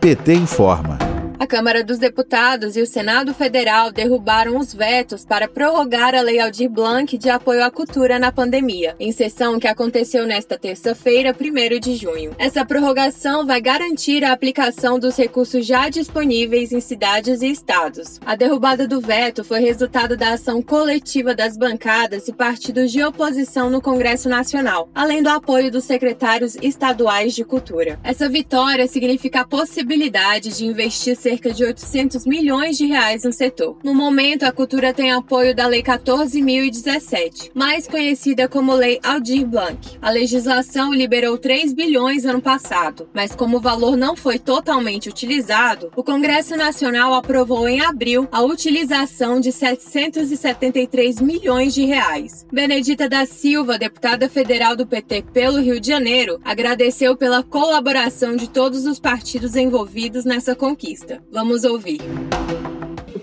PT informa. A Câmara dos Deputados e o Senado Federal derrubaram os vetos para prorrogar a Lei Aldir Blanc de apoio à cultura na pandemia, em sessão que aconteceu nesta terça-feira, 1 de junho. Essa prorrogação vai garantir a aplicação dos recursos já disponíveis em cidades e estados. A derrubada do veto foi resultado da ação coletiva das bancadas e partidos de oposição no Congresso Nacional, além do apoio dos secretários estaduais de cultura. Essa vitória significa a possibilidade de investir cerca cerca de 800 milhões de reais no setor. No momento, a cultura tem apoio da Lei 14.017, mais conhecida como Lei Aldir Blanc. A legislação liberou 3 bilhões ano passado, mas como o valor não foi totalmente utilizado, o Congresso Nacional aprovou em abril a utilização de 773 milhões de reais. Benedita da Silva, deputada federal do PT pelo Rio de Janeiro, agradeceu pela colaboração de todos os partidos envolvidos nessa conquista. Vamos ouvir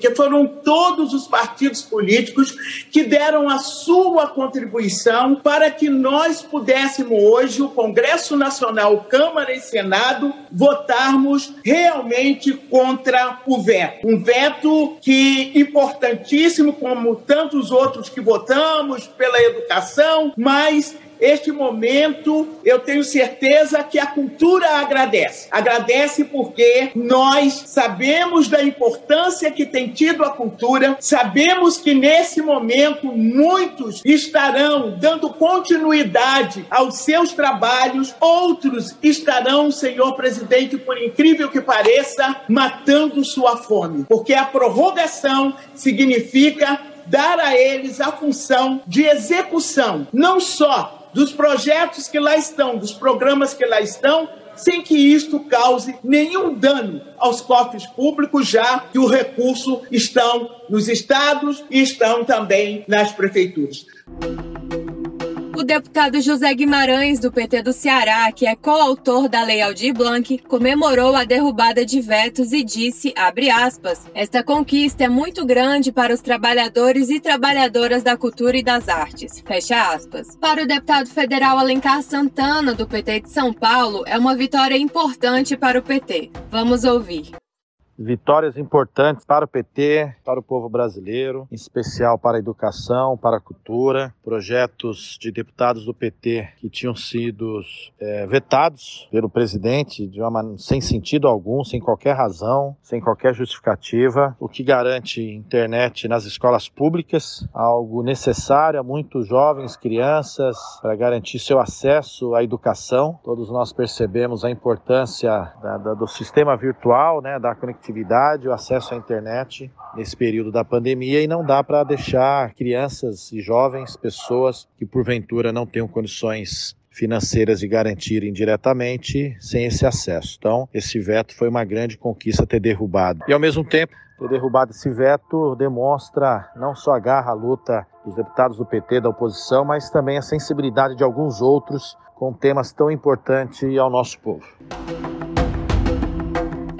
porque foram todos os partidos políticos que deram a sua contribuição para que nós pudéssemos hoje, o Congresso Nacional, Câmara e Senado, votarmos realmente contra o veto. Um veto que importantíssimo, como tantos outros que votamos pela educação, mas este momento, eu tenho certeza que a cultura agradece. Agradece porque nós sabemos da importância que tem tido a cultura, sabemos que nesse momento muitos estarão dando continuidade aos seus trabalhos, outros estarão, senhor presidente, por incrível que pareça, matando sua fome, porque a prorrogação significa dar a eles a função de execução, não só dos projetos que lá estão, dos programas que lá estão, sem que isto cause nenhum dano aos cofres públicos, já que o recurso estão nos estados e estão também nas prefeituras. O deputado José Guimarães, do PT do Ceará, que é coautor da Lei Aldir Blanc, comemorou a derrubada de vetos e disse, aspas, esta conquista é muito grande para os trabalhadores e trabalhadoras da cultura e das artes, fecha aspas. Para o deputado federal Alencar Santana, do PT de São Paulo, é uma vitória importante para o PT. Vamos ouvir vitórias importantes para o PT, para o povo brasileiro, em especial para a educação, para a cultura, projetos de deputados do PT que tinham sido é, vetados pelo presidente de uma, sem sentido algum, sem qualquer razão, sem qualquer justificativa, o que garante internet nas escolas públicas, algo necessário a muitos jovens, crianças, para garantir seu acesso à educação. Todos nós percebemos a importância da, da, do sistema virtual, né, da conectividade conectividade, o acesso à internet nesse período da pandemia e não dá para deixar crianças e jovens, pessoas que porventura não tenham condições financeiras de garantirem diretamente sem esse acesso. Então, esse veto foi uma grande conquista ter derrubado. E ao mesmo tempo, ter derrubado esse veto demonstra não só a garra, a luta dos deputados do PT, da oposição, mas também a sensibilidade de alguns outros com temas tão importantes ao nosso povo.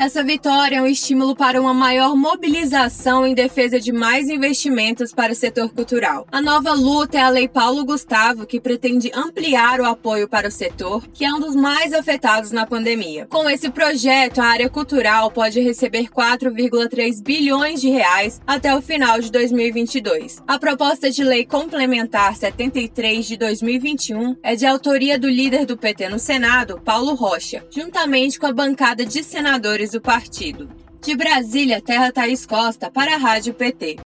Essa vitória é um estímulo para uma maior mobilização em defesa de mais investimentos para o setor cultural. A nova luta é a Lei Paulo Gustavo, que pretende ampliar o apoio para o setor, que é um dos mais afetados na pandemia. Com esse projeto, a área cultural pode receber 4,3 bilhões de reais até o final de 2022. A proposta de lei complementar 73 de 2021 é de autoria do líder do PT no Senado, Paulo Rocha, juntamente com a bancada de senadores do partido. De Brasília, Terra Thaís Costa, para a Rádio PT.